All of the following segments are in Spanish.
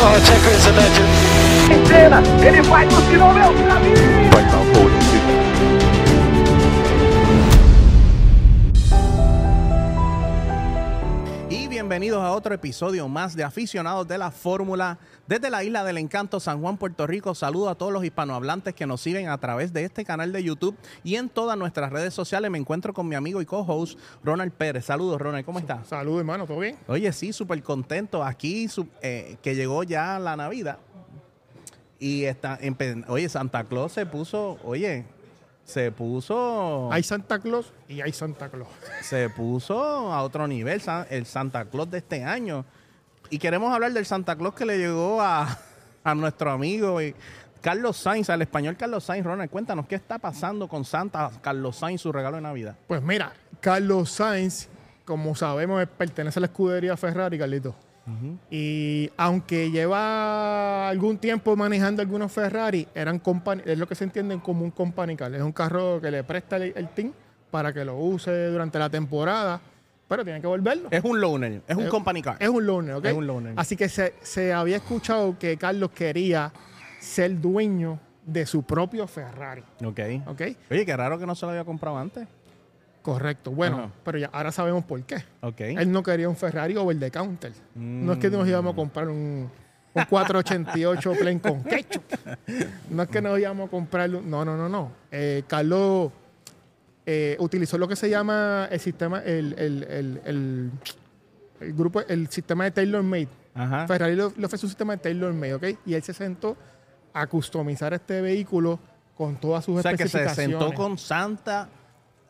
Oh, chega, is a legend. Em cena, ele vai o sinal meu é caminho. Vai na bienvenidos a otro episodio más de Aficionados de la Fórmula desde la isla del encanto San Juan, Puerto Rico. Saludo a todos los hispanohablantes que nos siguen a través de este canal de YouTube y en todas nuestras redes sociales. Me encuentro con mi amigo y co-host Ronald Pérez. Saludos, Ronald, ¿cómo estás? Salud, hermano, ¿todo bien? Oye, sí, súper contento aquí eh, que llegó ya la Navidad. Y está, oye, Santa Claus se puso, oye, se puso... Hay Santa Claus y hay Santa Claus. se puso a otro nivel el Santa Claus de este año. Y queremos hablar del Santa Claus que le llegó a, a nuestro amigo y Carlos Sainz, al español Carlos Sainz. Ronald, cuéntanos qué está pasando con Santa Carlos Sainz, su regalo de Navidad. Pues mira, Carlos Sainz, como sabemos, pertenece a la escudería Ferrari, Carlito. Y aunque lleva algún tiempo manejando algunos Ferrari, eran company- es lo que se entiende como un company car. Es un carro que le presta el, el team para que lo use durante la temporada, pero tiene que volverlo. Es un loaner, es un Es- company car. Es un loaner, ¿ok? Es un loaner. Así que se, se había escuchado que Carlos quería ser dueño de su propio Ferrari, ok. ¿ok? Oye, qué raro que no se lo había comprado antes. Correcto. Bueno, Ajá. pero ya ahora sabemos por qué. Ok. Él no quería un Ferrari over the counter. No es que nos Mm. íbamos a comprar un, un 488 plain con ketchup. No es que nos íbamos a comprar. un- No, no, no, no. Eh, Carlos eh, utilizó lo que se llama el sistema, el, el, el, el- el grupo, el sistema de Taylor Made. Ajá. Ferrari le, ofrece un sistema de Taylor Made, ¿ok? Y él se sentó a customizar este vehículo con todas sus O sea, que se especificaciones. sentó con Santa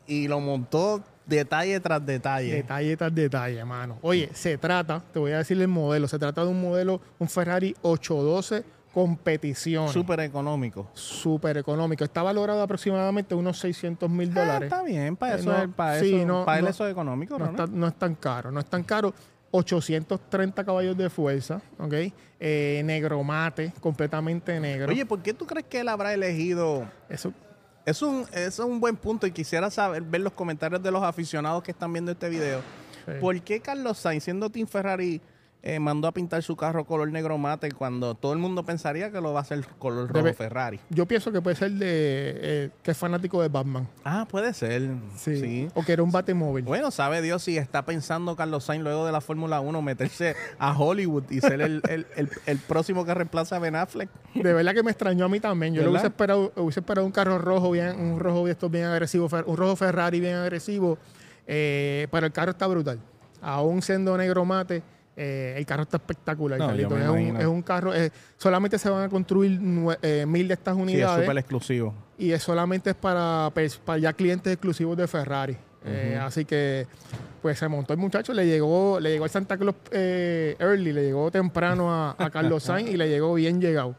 y lo montó detalle tras detalle. Detalle tras detalle, mano. Oye, se trata, te voy a decir el modelo, se trata de un modelo, un Ferrari 812 competición. Súper económico. Súper económico. Está valorado aproximadamente unos 600 mil Ah, dólares. está bien, para Eh, eso, no, es- para sí, eso, no, para él no, eso es económico, no, ¿no? está- no es tan caro, no es tan caro. 830 caballos de fuerza, ¿ok? Eh, negro mate, completamente negro. Oye, ¿por qué tú crees que él habrá elegido? eso, Es un, es un buen punto y quisiera saber, ver los comentarios de los aficionados que están viendo este video. Sí. ¿Por qué Carlos Sainz, siendo Team Ferrari, eh, mandó a pintar su carro color negro mate cuando todo el mundo pensaría que lo va a hacer color rojo Debe- Ferrari? yo pienso que puede ser de eh, que es fanático de Batman. Ah, puede ser. Sí. Sí. O que era un batemóvil. Bueno, sabe Dios si está pensando Carlos Sainz luego de la Fórmula 1 meterse a Hollywood y ser el, el- el- el próximo que reemplaza a Ben Affleck. De verdad que me extrañó a mí también. Yo ¿Verdad? hubiese esperado, hubiese esperado un carro rojo, bien, un rojo de estos bien agresivo, un rojo Ferrari bien agresivo. eh, pero el carro está brutal. Aún siendo negro mate, eh, el carro está espectacular. No, Carlito. es, un, imagino. es un carro, eh, solamente se van a construir eh, mil de estas Sí, es unidades súper exclusivo. y es solamente es para, pues, para ya clientes exclusivos de Ferrari. Así que pues se montó el muchacho, le llegó, le llegó el Santa Claus early, le llegó temprano a, a Carlos Sainz y le llegó bien llegado.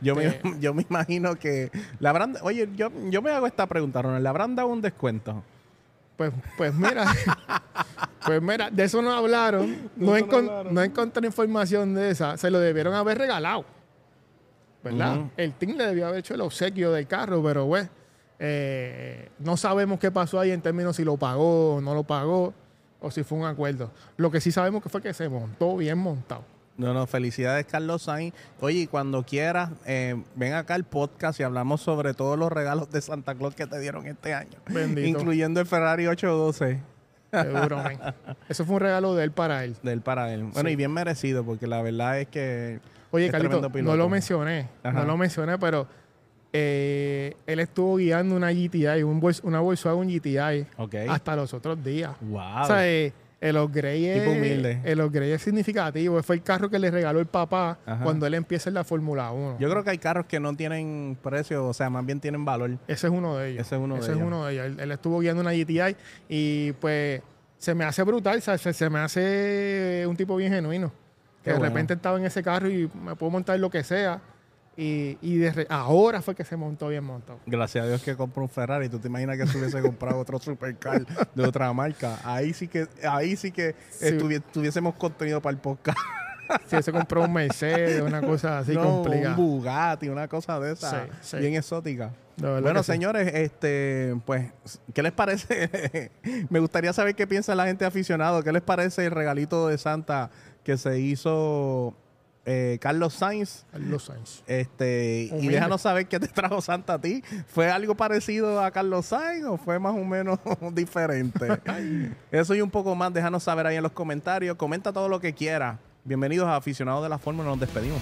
Yo me, Este, yo me imagino que la habrán, oye, yo, yo me hago esta pregunta, Ronald, ¿le habrán dado un descuento? Pues, pues mira, pues mira, de eso no hablaron. No, eso no encon- hablaron. no encontré información de esa. Se lo debieron haber regalado. ¿Verdad? El team le debió haber hecho el obsequio del carro, pero bueno, eh, no sabemos qué pasó ahí en términos si lo pagó o no lo pagó, o si fue un acuerdo. Lo que sí sabemos que fue que se montó bien montado. No, no, felicidades Carlos Sainz. Oye, y cuando quieras, eh, ven acá al podcast y hablamos sobre todos los regalos de Santa Claus que te dieron este año. Bendito. Incluyendo el Ferrari 812 Seguro, men. Eso fue un regalo de él para él. del para él. Bueno, Sí. y bien merecido, porque la verdad es que Oye, es Carlito, no lo mencioné, Ajá. no lo mencioné, pero eh, él estuvo guiando una GTI, un una Volkswagen GTI, Ok. hasta los otros días. Wow. O sea, eh, el upgrade Tipo es, humilde. el upgrade es significativo. Fue el carro que le regaló el papá Ajá. cuando él empieza en la Fórmula 1. Yo creo que hay carros que no tienen precio, o sea, más bien tienen valor. Ese es uno de ellos. Ese es uno de Ese ellos. uno de ellos. Él, él estuvo guiando una GTI y pues se me hace brutal, se, se me hace un tipo bien genuino. Qué Que de bueno. repente estaba en ese carro y me puedo montar lo que sea. Y, ahora fue que se montó bien montado. Gracias a Dios que compró un Ferrari. ¿Tú te imaginas que se hubiese comprado otro supercar de otra marca? Ahí sí que, ahí sí que Sí. estuvi- tuviésemos contenido para el podcast. Si se compró un Mercedes, una cosa así No, complicada. un Bugatti, una cosa de esa, Sí, sí. bien exótica. Bueno, sí. señores, este, pues, ¿qué les parece? Me gustaría saber qué piensa la gente aficionado. ¿Qué les parece el regalito de Santa que se hizo eh, Carlos Sainz. Carlos Sainz. Este, y déjanos saber qué te trajo Santa a ti. ¿Fue algo parecido a Carlos Sainz o fue más o menos diferente? Eso y un poco más, déjanos saber ahí en los comentarios. Comenta todo lo que quieras. Bienvenidos a Aficionados de la Fórmula, nos despedimos.